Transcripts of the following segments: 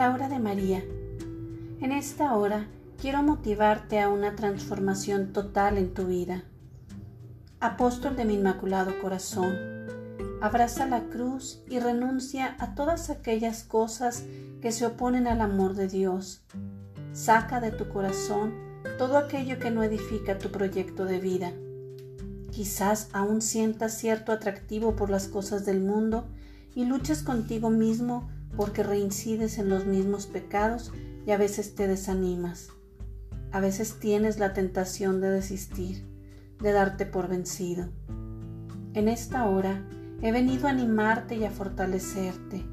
María. En esta hora quiero motivarte a una transformación total en tu vida. Apóstol de mi Inmaculado Corazón, abraza la cruz y renuncia a todas aquellas cosas que se oponen al amor de Dios. Saca de tu corazón todo aquello que no edifica tu proyecto de vida. Quizás aún sientas cierto atractivo por las cosas del mundo y luches contigo mismo porque reincides en los mismos pecados y a veces te desanimas. A veces tienes la tentación de desistir, de darte por vencido. En esta hora he venido a animarte y a fortalecerte.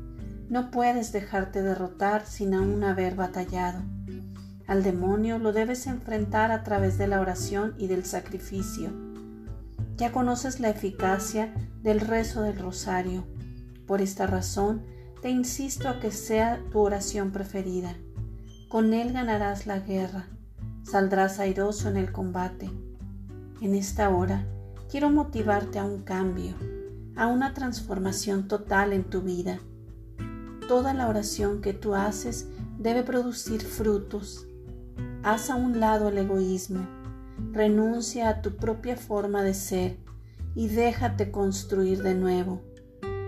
No puedes dejarte derrotar sin aún haber batallado. Al demonio lo debes enfrentar a través de la oración y del sacrificio. Ya conoces la eficacia del rezo del rosario. Por esta razón, te insisto a que sea tu oración preferida. Con él ganarás la guerra, saldrás airoso en el combate. En esta hora quiero motivarte a un cambio, a una transformación total en tu vida. Toda la oración que tú haces debe producir frutos. Haz a un lado el egoísmo, renuncia a tu propia forma de ser y déjate construir de nuevo.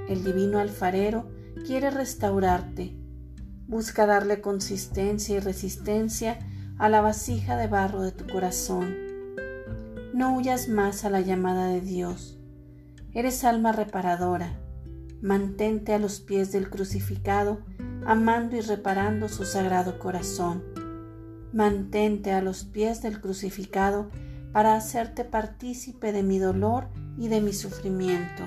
El divino alfarero quiere restaurarte. Busca darle consistencia y resistencia a la vasija de barro de tu corazón. No huyas más a la llamada de Dios. Eres alma reparadora. Mantente a los pies del crucificado, amando y reparando su sagrado corazón. Mantente a los pies del crucificado para hacerte partícipe de mi dolor y de mi sufrimiento